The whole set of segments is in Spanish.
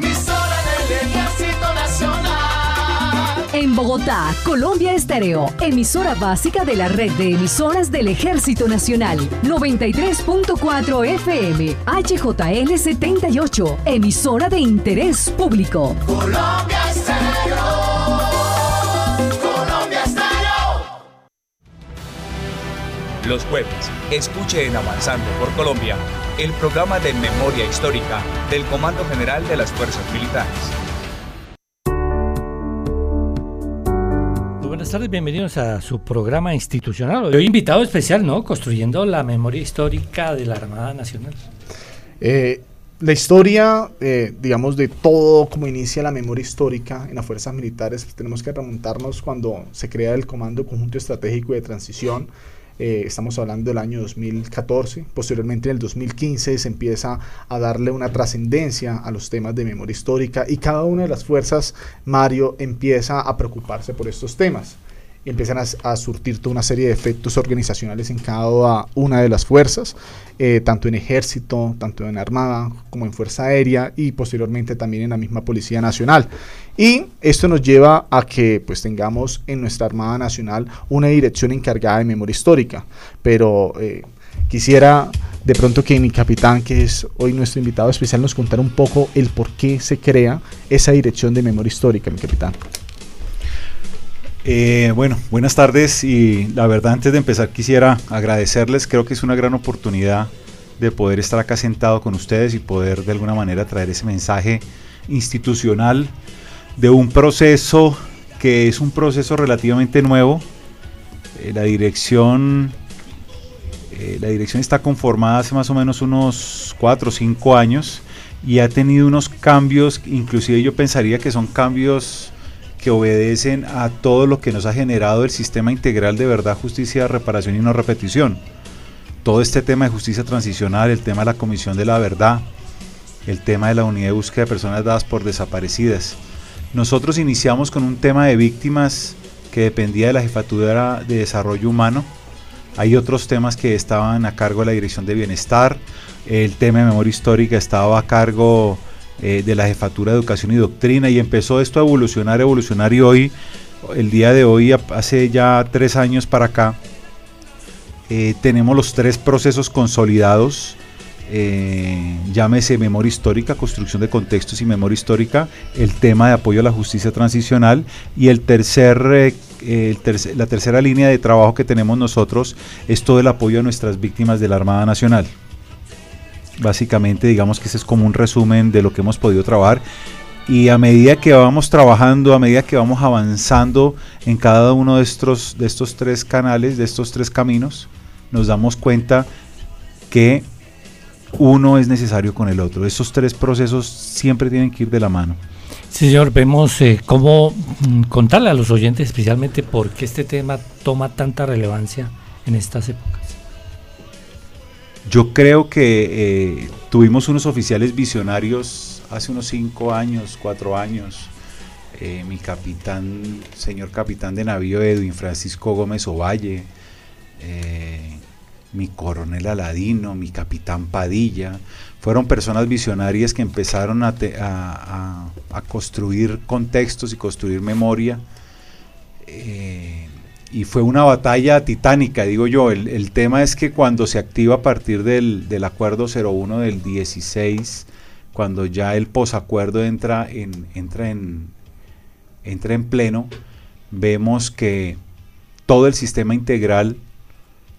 emisora del Ejército Nacional. En Bogotá, Colombia Estéreo, emisora básica de la red de emisoras del Ejército Nacional. 93.4 FM, HJL 78, emisora de interés público. Colombia Estéreo. Colombia Estéreo. Los jueves, escuche en Avanzando por Colombia el programa de memoria histórica del Comando General de las Fuerzas Militares. Buenas tardes, bienvenidos a su programa institucional. Hoy invitado especial, ¿no? Construyendo la memoria histórica de la Armada Nacional. Eh, la historia, eh, digamos, de todo como inicia la memoria histórica en las fuerzas militares, pues tenemos que remontarnos cuando se crea el Comando Conjunto Estratégico de Transición. Eh, estamos hablando del año 2014. Posteriormente, en el 2015, se empieza a darle una trascendencia a los temas de memoria histórica y cada una de las fuerzas, Mario, empieza a preocuparse por estos temas y empiezan a, a surtir toda una serie de efectos organizacionales en cada una de las fuerzas, eh, tanto en ejército, tanto en armada como en fuerza aérea y posteriormente también en la misma Policía Nacional. Y esto nos lleva a que pues tengamos en nuestra Armada Nacional una dirección encargada de memoria histórica, pero eh, quisiera de pronto que mi capitán, que es hoy nuestro invitado especial, nos contara un poco el por qué se crea esa dirección de memoria histórica, mi capitán. Eh, bueno, buenas tardes y la verdad antes de empezar quisiera agradecerles, creo que es una gran oportunidad de poder estar acá sentado con ustedes y poder de alguna manera traer ese mensaje institucional de un proceso que es un proceso relativamente nuevo. Eh, la dirección eh, la dirección está conformada hace más o menos unos 4 o 5 años y ha tenido unos cambios, inclusive yo pensaría que son cambios que obedecen a todo lo que nos ha generado el sistema integral de verdad, justicia, reparación y no repetición. Todo este tema de justicia transicional, el tema de la Comisión de la Verdad, el tema de la unidad de búsqueda de personas dadas por desaparecidas. Nosotros iniciamos con un tema de víctimas que dependía de la Jefatura de Desarrollo Humano. Hay otros temas que estaban a cargo de la Dirección de Bienestar. El tema de memoria histórica estaba a cargo eh, de la Jefatura de Educación y Doctrina y empezó esto a evolucionar, evolucionar y hoy, el día de hoy, hace ya tres años para acá, eh, tenemos los tres procesos consolidados, eh, llámese memoria histórica, construcción de contextos y memoria histórica, el tema de apoyo a la justicia transicional y el tercer, la tercera línea de trabajo que tenemos nosotros es todo el apoyo a nuestras víctimas de la Armada Nacional. Básicamente, digamos que ese es como un resumen de lo que hemos podido trabajar. Y a medida que vamos trabajando, a medida que vamos avanzando en cada uno de estos, de estos tres canales, de estos tres caminos, nos damos cuenta que uno es necesario con el otro. Esos tres procesos siempre tienen que ir de la mano. Sí, señor, vemos eh, cómo mm, contarle a los oyentes especialmente por qué este tema toma tanta relevancia en estas épocas. Yo creo que eh, tuvimos unos oficiales visionarios hace unos cinco años, cuatro años. Eh, mi capitán, señor capitán de navío Edwin Francisco Gómez Ovalle, eh, mi coronel Aladino, mi capitán Padilla, fueron personas visionarias que empezaron a, te- a- construir contextos y construir memoria. Eh, y fue una batalla titánica, digo yo. El, el tema es que cuando se activa a partir del, del acuerdo 01 del 16, cuando ya el posacuerdo entra en, entra en, entra en pleno, vemos que todo el sistema integral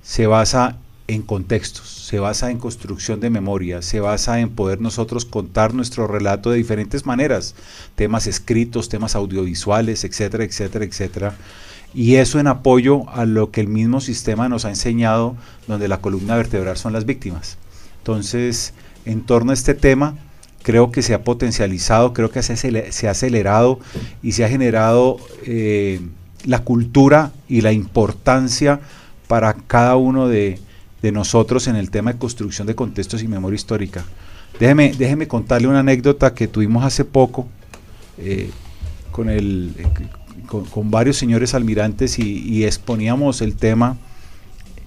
se basa en contextos, se basa en construcción de memoria, se basa en poder nosotros contar nuestro relato de diferentes maneras, temas escritos, temas audiovisuales, etcétera, etcétera, etcétera. Y eso en apoyo a lo que el mismo sistema nos ha enseñado, donde la columna vertebral son las víctimas. Entonces, en torno a este tema, creo que se ha potencializado, creo que se, ha acelerado y se ha generado eh, la cultura y la importancia para cada uno de, de nosotros en el tema de construcción de contextos y memoria histórica. Déjeme, déjeme contarle una anécdota que tuvimos hace poco eh, con, el, eh, con, varios señores almirantes y, exponíamos el tema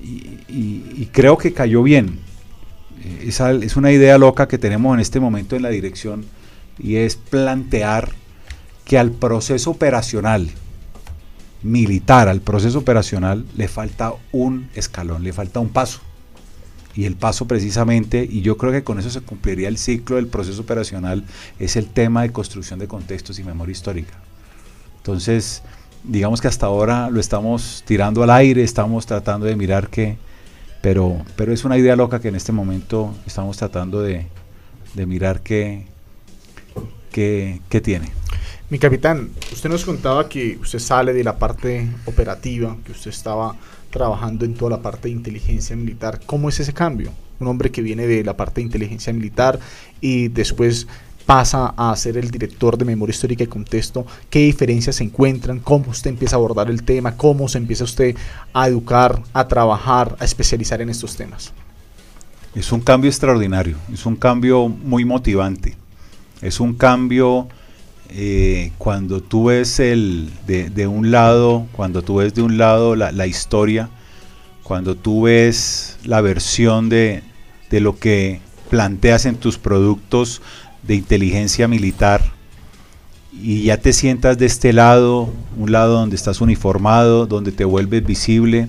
y, y- creo que cayó bien. Eh, es una idea loca que tenemos en este momento en la dirección y es plantear que al proceso operacional militar, al proceso operacional, le falta un escalón, le falta un paso. Y el paso precisamente, y yo creo que con eso se cumpliría el ciclo del proceso operacional, es el tema de construcción de contextos y memoria histórica. Entonces, digamos que hasta ahora lo estamos tirando al aire, estamos tratando de mirar qué, pero, pero es una idea loca que en este momento estamos tratando de, de mirar qué, qué, qué tiene. Mi capitán, usted nos contaba que usted sale de la parte operativa, que usted estaba trabajando en toda la parte de inteligencia militar. ¿Cómo es ese cambio? Un hombre que viene de la parte de inteligencia militar y después pasa a ser el director de memoria histórica y contexto, qué diferencias se encuentran, cómo usted empieza a abordar el tema, cómo se empieza usted a educar, a trabajar, a especializar en estos temas. Es un cambio extraordinario, es un cambio muy motivante, es un cambio eh, cuando tú ves el de, de, un lado, cuando tú ves de un lado la, la historia, cuando tú ves la versión de, de lo que planteas en tus productos de inteligencia militar y ya te sientas de este lado, un lado donde estás uniformado, donde te vuelves visible,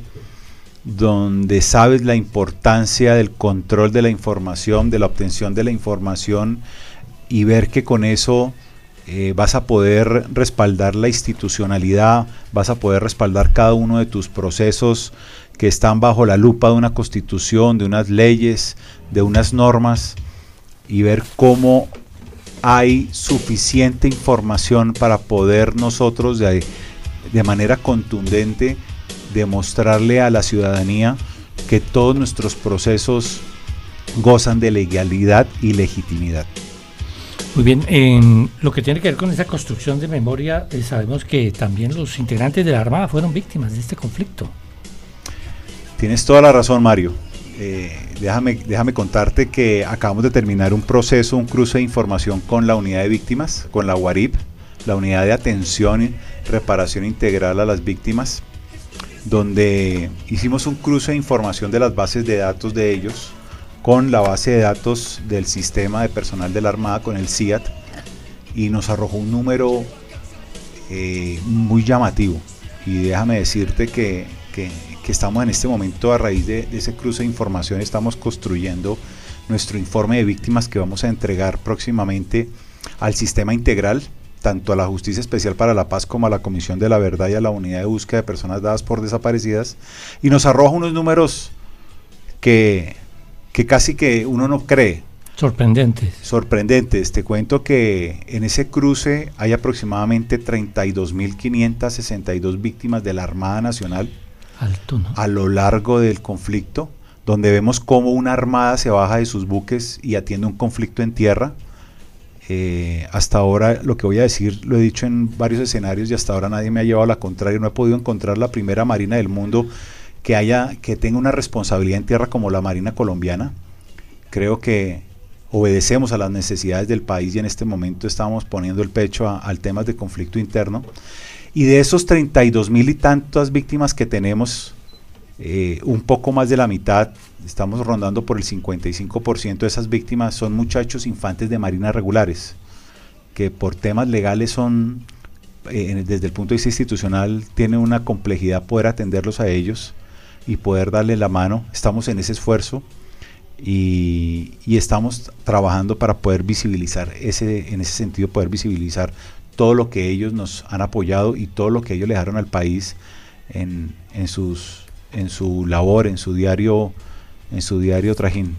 donde sabes la importancia del control de la información, de la obtención de la información y ver que con eso eh, vas a poder respaldar la institucionalidad, vas a poder respaldar cada uno de tus procesos que están bajo la lupa de una constitución, de unas leyes, de unas normas y ver cómo hay suficiente información para poder nosotros de, de manera contundente demostrarle a la ciudadanía que todos nuestros procesos gozan de legalidad y legitimidad. Muy bien, en lo que tiene que ver con esa construcción de memoria, eh, sabemos que también los integrantes de la Armada fueron víctimas de este conflicto. Tienes toda la razón, Mario. Eh, déjame, déjame contarte que acabamos de terminar un proceso, un cruce de información con la unidad de víctimas, con la UARIP, la unidad de atención y reparación integral a las víctimas, donde hicimos un cruce de información de las bases de datos de ellos con la base de datos del sistema de personal de la Armada, con el CIAT, y nos arrojó un número eh, muy llamativo. Y déjame decirte que, que, que, estamos en este momento a raíz de, de, ese cruce de información, estamos construyendo nuestro informe de víctimas que vamos a entregar próximamente al sistema integral, tanto a la Justicia Especial para la Paz como a la Comisión de la Verdad y a la Unidad de Búsqueda de Personas Dadas por Desaparecidas, y nos arroja unos números que que casi que uno no cree. Sorprendentes. Sorprendentes. Te cuento que en ese cruce hay aproximadamente 32.562 víctimas de la Armada Nacional A lo largo del conflicto, donde vemos cómo una armada se baja de sus buques y atiende un conflicto en tierra. Eh, hasta ahora lo que voy a decir lo he dicho en varios escenarios y hasta ahora nadie me ha llevado a la contraria. No he podido encontrar la primera marina del mundo que haya que tenga una responsabilidad en tierra como la Marina colombiana. Creo que obedecemos a las necesidades del país y en este momento estamos poniendo el pecho al tema de conflicto interno. Y de esos 32 mil y tantas víctimas que tenemos, eh, un poco más de la mitad, estamos rondando por el 55% de esas víctimas son muchachos infantes de marinas regulares, que por temas legales son, eh, desde el punto de vista institucional, tiene una complejidad poder atenderlos a ellos y poder darle la mano. Estamos en ese esfuerzo y, y, estamos trabajando para poder visibilizar, ese, en ese sentido, poder visibilizar todo lo que ellos nos han apoyado y todo lo que ellos le dejaron al país en, en, sus, en su labor, en su diario, en su diario trajín.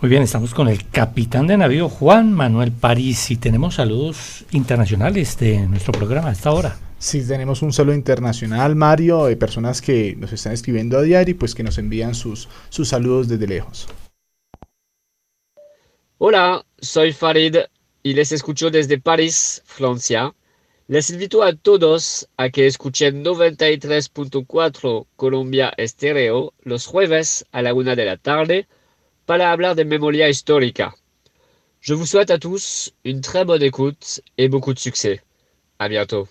Muy bien, estamos con el capitán de navío Juan Manuel París y tenemos saludos internacionales de nuestro programa a esta hora. Sí, tenemos un saludo internacional, Mario, de personas que nos están escribiendo a diario y pues que nos envían sus, sus saludos desde lejos. Hola, soy Farid y les escucho desde París, Francia. Les invito a todos a que escuchen 93.4 Colombia Estéreo los jueves a la una de la tarde para hablar de memoria histórica. Je vous souhaite à tous une très bonne écoute et beaucoup de succès. À bientôt.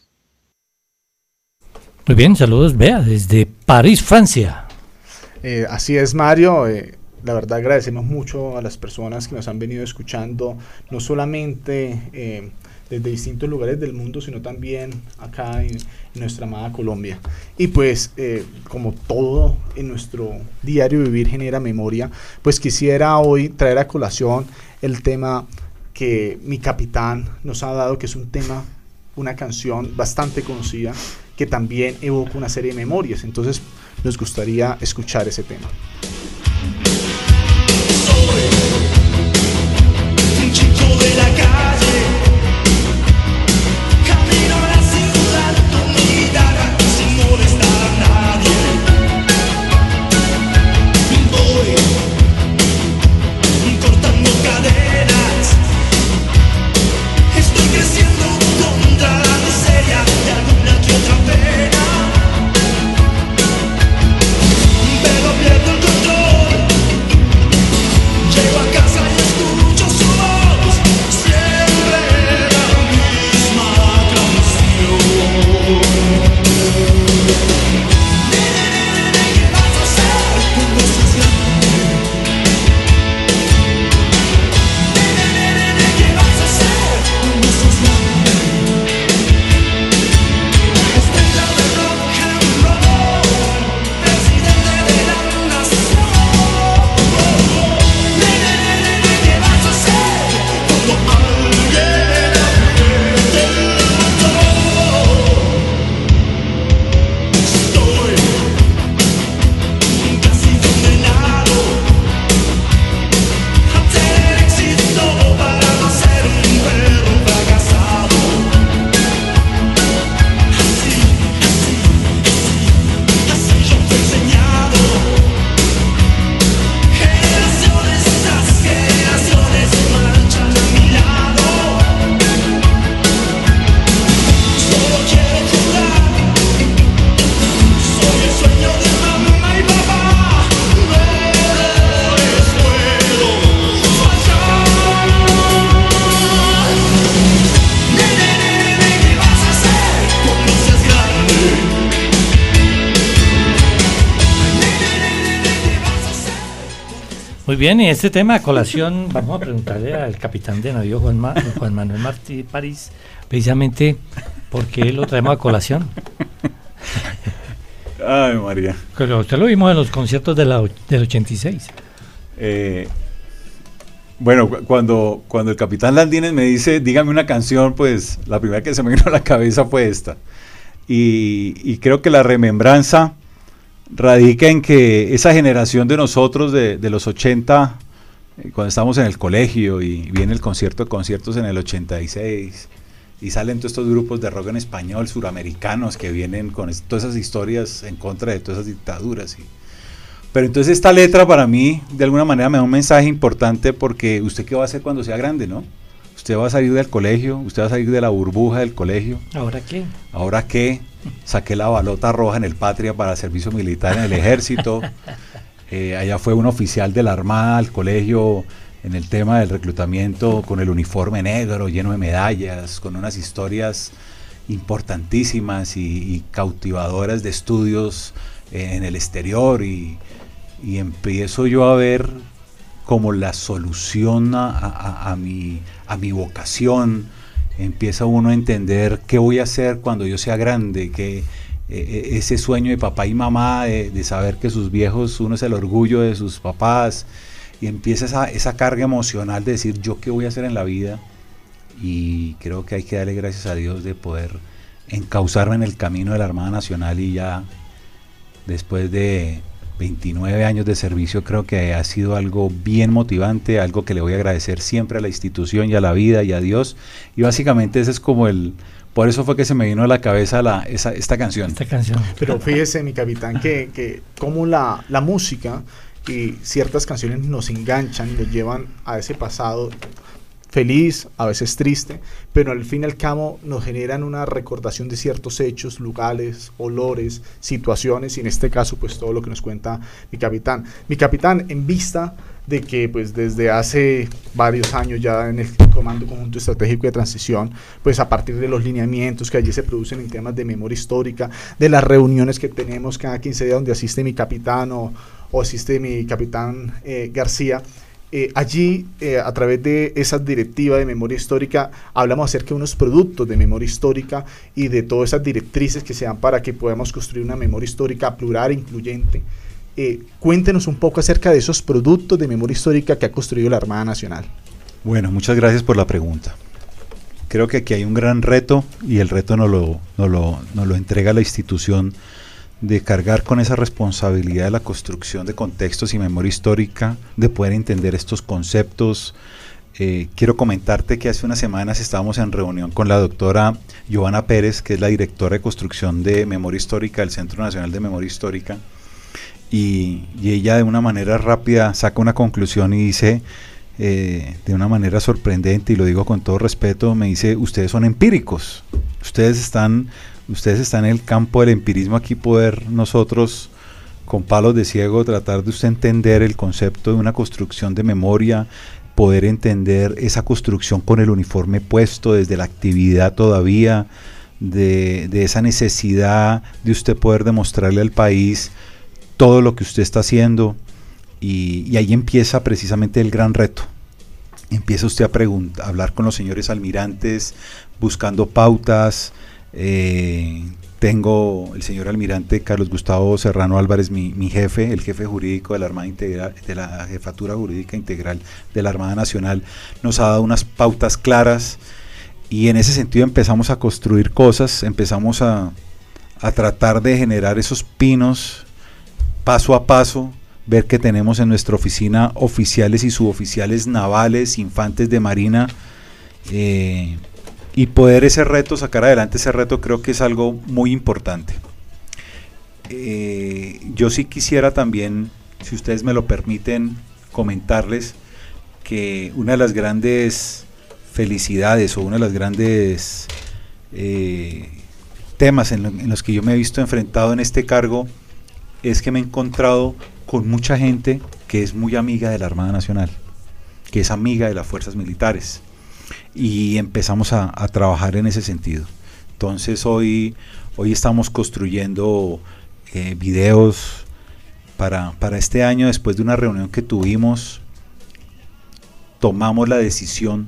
Muy bien, saludos, Bea, desde París, Francia. Eh, así es, Mario. Eh, la verdad agradecemos mucho a las personas que nos han venido escuchando, no solamente eh, desde distintos lugares del mundo, sino también acá en, en nuestra amada Colombia. Y pues, eh, como todo en nuestro diario vivir genera memoria, pues quisiera hoy traer a colación el tema que mi capitán nos ha dado, que es un tema, una canción bastante conocida, que también evoca una serie de memorias. Entonces, nos gustaría escuchar ese tema. Un chico de la calle, bien, y este tema a colación, vamos a preguntarle al capitán de navío Juan, Ma- Juan Manuel Martí París, precisamente por qué lo traemos a colación. Ay, María. Pero usted lo vimos en los conciertos de la, del 86. Eh, bueno, cu- cuando, cuando el capitán Landines me dice, dígame una canción, pues la primera que se me vino a la cabeza fue esta. Y, y creo que la remembranza radica en que esa generación de nosotros de, de los 80, eh, cuando estábamos en el colegio y viene el concierto de conciertos en el 86, y salen todos estos grupos de rock en español, suramericanos, que vienen con es- todas esas historias en contra de todas esas dictaduras. Y, pero entonces esta letra para mí, de alguna manera, me da un mensaje importante porque usted qué va a hacer cuando sea grande, ¿no? Usted va a salir del colegio, usted va a salir de la burbuja del colegio. ¿Ahora qué? Ahora qué, saqué la balota roja en el Patria para servicio militar en el ejército. Eh, allá fue un oficial de la Armada al colegio en el tema del reclutamiento con el uniforme negro, lleno de medallas, con unas historias importantísimas y, y cautivadoras de estudios eh, en el exterior y, y empiezo yo a ver como la solución a, a- a mi, a mi vocación. Empieza uno a entender qué voy a hacer cuando yo sea grande, que eh, ese sueño de papá y mamá, de, de saber que sus viejos, uno es el orgullo de sus papás, y empieza esa, esa carga emocional de decir yo qué voy a hacer en la vida. Y creo que hay que darle gracias a Dios de poder encauzarme en el camino de la Armada Nacional y ya después de 29 años de servicio creo que ha sido algo bien motivante, algo que le voy a agradecer siempre a la institución y a la vida y a Dios. Y básicamente ese es como el... Por eso fue que se me vino a la cabeza la, esa, esta canción. Esta canción. Pero fíjese, mi capitán, que, que como la, la música y ciertas canciones nos enganchan, nos llevan a ese pasado feliz, a veces triste, pero al fin y al cabo nos generan una recordación de ciertos hechos, lugares, olores, situaciones, y en este caso pues todo lo que nos cuenta mi capitán. Mi capitán, en vista de que pues desde hace varios años ya en el Comando Conjunto Estratégico de Transición, pues a partir de los lineamientos que allí se producen en temas de memoria histórica, de las reuniones que tenemos cada 15 días donde asiste mi capitán o, asiste mi capitán eh, García. Eh, allí, eh, a través de esa directiva de memoria histórica, hablamos acerca de unos productos de memoria histórica y de todas esas directrices que se dan para que podamos construir una memoria histórica plural e incluyente. Eh, cuéntenos un poco acerca de esos productos de memoria histórica que ha construido la Armada Nacional. Bueno, muchas gracias por la pregunta. Creo que aquí hay un gran reto y el reto nos lo, lo, nos lo entrega la institución de cargar con esa responsabilidad de la construcción de contextos y memoria histórica, de poder entender estos conceptos. Eh, quiero comentarte que hace unas semanas estábamos en reunión con la doctora Giovanna Pérez, que es la directora de construcción de memoria histórica del Centro Nacional de Memoria Histórica, y, y ella de una manera rápida saca una conclusión y dice, eh, de una manera sorprendente, y lo digo con todo respeto, me dice, ustedes son empíricos, ustedes están, ustedes están en el campo del empirismo, aquí poder nosotros con palos de ciego tratar de usted entender el concepto de una construcción de memoria, poder entender esa construcción con el uniforme puesto desde la actividad todavía, de, de esa necesidad de usted poder demostrarle al país todo lo que usted está haciendo. Y, ahí empieza precisamente el gran reto. Empieza usted a, a hablar con los señores almirantes, buscando pautas. Eh, tengo el señor almirante Carlos Gustavo Serrano Álvarez, mi, jefe, el jefe jurídico de la Armada Integral, de la Jefatura Jurídica Integral de la Armada Nacional, nos ha dado unas pautas claras y en ese sentido empezamos a construir cosas, empezamos a, a tratar de generar esos pinos paso a paso, ver que tenemos en nuestra oficina oficiales y suboficiales navales, infantes de marina, eh, y poder ese reto, sacar adelante ese reto, creo que es algo muy importante. Eh, yo sí quisiera también, si ustedes me lo permiten, comentarles que una de las grandes felicidades o una de las grandes eh, temas en, en los que yo me he visto enfrentado en este cargo es que me he encontrado con mucha gente que es muy amiga de la Armada Nacional, que es amiga de las fuerzas militares. Y empezamos a, trabajar en ese sentido. Entonces hoy, hoy estamos construyendo eh, videos para, para este año, después de una reunión que tuvimos, tomamos la decisión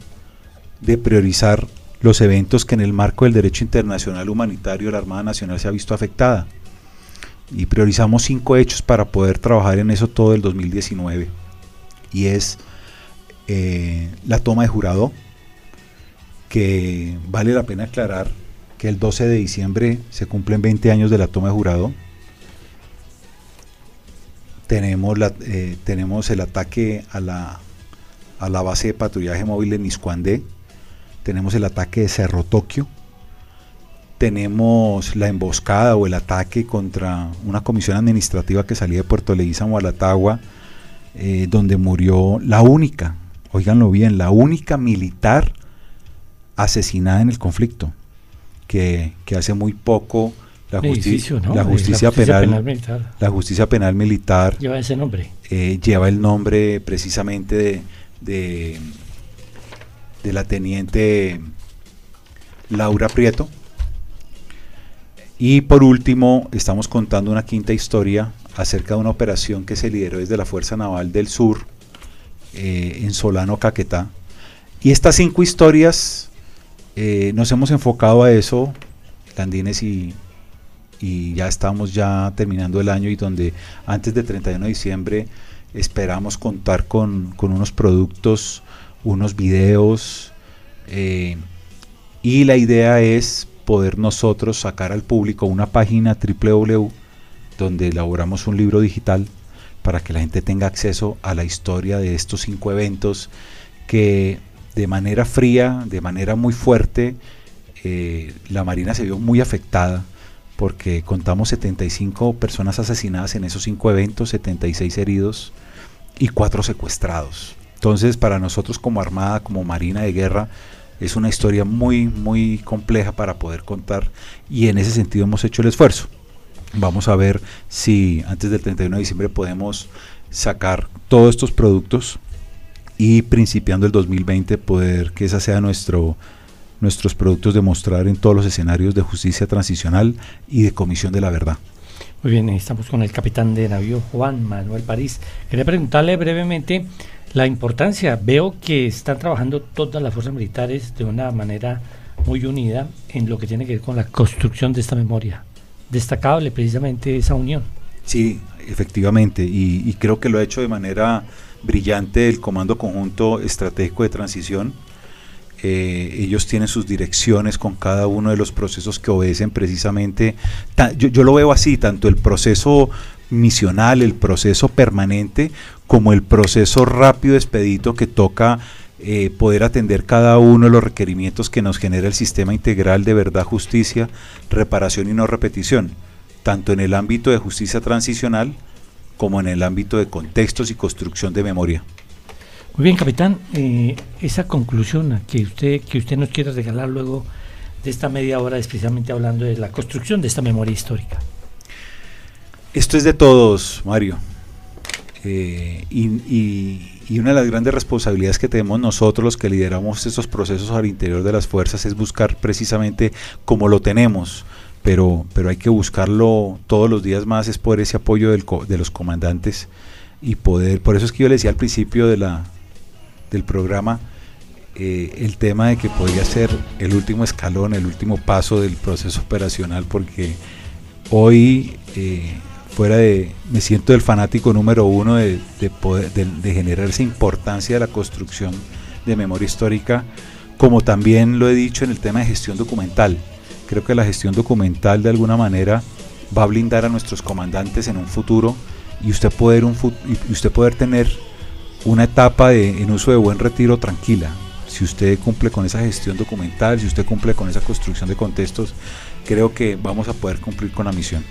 de priorizar los eventos que en el marco del derecho internacional humanitario la Armada Nacional se ha visto afectada y priorizamos cinco hechos para poder trabajar en eso todo el 2019. Y es eh, la toma de jurado, que vale la pena aclarar que el 12 de diciembre se cumplen 20 años de la toma de jurado. Tenemos, la, eh, tenemos el ataque a la, a la base de patrullaje móvil en Niscuandé. Tenemos el ataque de Cerro Tokio tenemos la emboscada o el ataque contra una comisión administrativa que salía de Puerto Leguízamo a Latagua, eh, donde murió la única, oíganlo bien, la única militar asesinada en el conflicto, que, que hace muy poco la, Un justi- edificio, ¿no? la De justicia, penal, militar. la justicia penal militar Lleva ese nombre. eh, lleva el nombre precisamente de, de, de la teniente Laura Prieto. Y por último, estamos contando una quinta historia acerca de una operación que se lideró desde la Fuerza Naval del Sur eh, en Solano, Caquetá. Y estas cinco historias eh, nos hemos enfocado a eso, Landines y, ya estamos ya terminando el año y donde antes del 31 de diciembre esperamos contar con, con unos productos, unos videos eh, y la idea es poder nosotros sacar al público una página www donde elaboramos un libro digital para que la gente tenga acceso a la historia de estos cinco eventos que de manera fría, de manera muy fuerte, eh, la Marina se vio muy afectada porque contamos 75 personas asesinadas en esos cinco eventos, 76 heridos y cuatro secuestrados. Entonces, para nosotros como Armada, como Marina de Guerra, es una historia muy, muy compleja para poder contar y en ese sentido hemos hecho el esfuerzo. Vamos a ver si antes del 31 de diciembre podemos sacar todos estos productos y principiando el 2020 poder que esa sea nuestro nuestros productos de mostrar en todos los escenarios de justicia transicional y de comisión de la verdad. Muy bien, estamos con el capitán de navío Juan Manuel París. Quería preguntarle brevemente la importancia. Veo que están trabajando todas las fuerzas militares de una manera muy unida en lo que tiene que ver con la construcción de esta memoria. Destacable precisamente esa unión. Sí, efectivamente, y, y creo que lo ha hecho de manera brillante el Comando Conjunto Estratégico de Transición. Eh, ellos tienen sus direcciones con cada uno de los procesos que obedecen precisamente, yo lo veo así, tanto el proceso misional, el proceso permanente, como el proceso rápido expedito que toca eh, poder atender cada uno de los requerimientos que nos genera el sistema integral de verdad, justicia, reparación y no repetición, tanto en el ámbito de justicia transicional como en el ámbito de contextos y construcción de memoria. Muy bien, capitán, eh, esa conclusión que usted, que usted nos quiere regalar luego de esta media hora, especialmente hablando de la construcción de esta memoria histórica. Esto es de todos, Mario. Eh, y, y- y una de las grandes responsabilidades que tenemos nosotros, los que lideramos estos procesos al interior de las fuerzas, es buscar precisamente como lo tenemos, pero, pero hay que buscarlo todos los días más, es por ese apoyo del co- de los comandantes y poder, por eso es que yo le decía al principio de la, del programa, eh, el tema de que podría ser el último escalón, el último paso del proceso operacional, porque hoy, eh, fuera de, me siento el fanático número uno de poder, de, de generar esa importancia de la construcción de memoria histórica, como también lo he dicho en el tema de gestión documental. Creo que la gestión documental de alguna manera va a blindar a nuestros comandantes en un futuro y usted poder, un, y usted poder tener una etapa de, en uso de buen retiro tranquila. Si usted cumple con esa gestión documental, si usted cumple con esa construcción de contextos, creo que vamos a poder cumplir con la misión.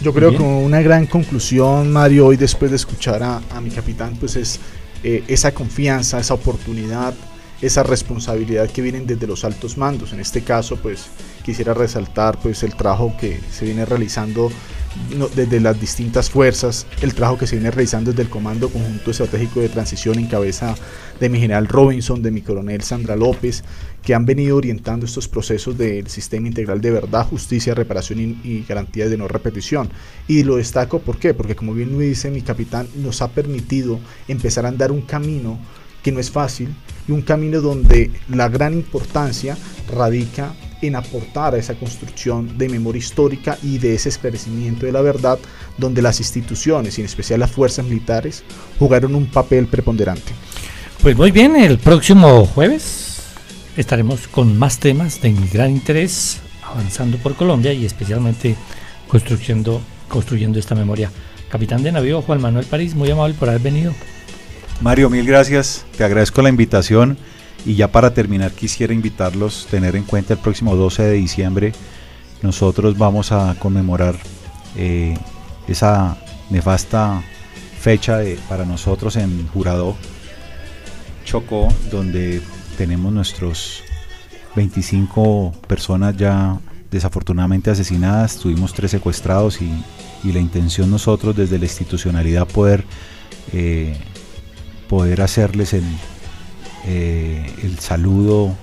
Yo creo que una gran conclusión, Mario, hoy después de escuchar a, a mi capitán, pues es eh, esa confianza, esa oportunidad, esa responsabilidad que vienen desde los altos mandos. En este caso, pues quisiera resaltar pues el trabajo que se viene realizando desde las distintas fuerzas, el trabajo que se viene realizando desde el Comando Conjunto Estratégico de Transición en cabeza de mi general Robinson, de mi coronel Sandra López, que han venido orientando estos procesos del sistema integral de verdad, justicia, reparación y, y garantías de no repetición. Y lo destaco ¿por qué? Porque como bien lo dice mi capitán, nos ha permitido empezar a andar un camino que no es fácil y un camino donde la gran importancia radica en aportar a esa construcción de memoria histórica y de ese esclarecimiento de la verdad, donde las instituciones, y en especial las fuerzas militares, jugaron un papel preponderante. Pues muy bien, el próximo jueves estaremos con más temas de gran interés, avanzando por Colombia y especialmente construyendo, construyendo esta memoria. Capitán de navío Juan Manuel París, muy amable por haber venido. Mario, mil gracias. Te agradezco la invitación. Y ya para terminar, quisiera invitarlos a tener en cuenta el próximo 12 de diciembre. Nosotros vamos a conmemorar eh, esa nefasta fecha para nosotros en Jurado Chocó, donde tenemos nuestros 25 personas ya desafortunadamente asesinadas, tuvimos tres secuestrados y, y la intención nosotros desde la institucionalidad poder eh, poder hacerles el, eh, el saludo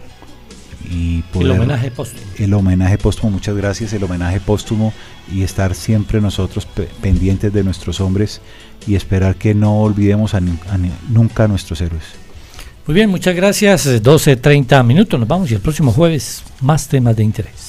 y poder el homenaje póstumo. el homenaje póstumo, muchas gracias, el homenaje póstumo y estar siempre nosotros pe- pendientes de nuestros hombres y esperar que no olvidemos a a nunca a nuestros héroes. Muy bien, muchas gracias. 12.30 minutos, nos vamos y el próximo jueves más temas de interés.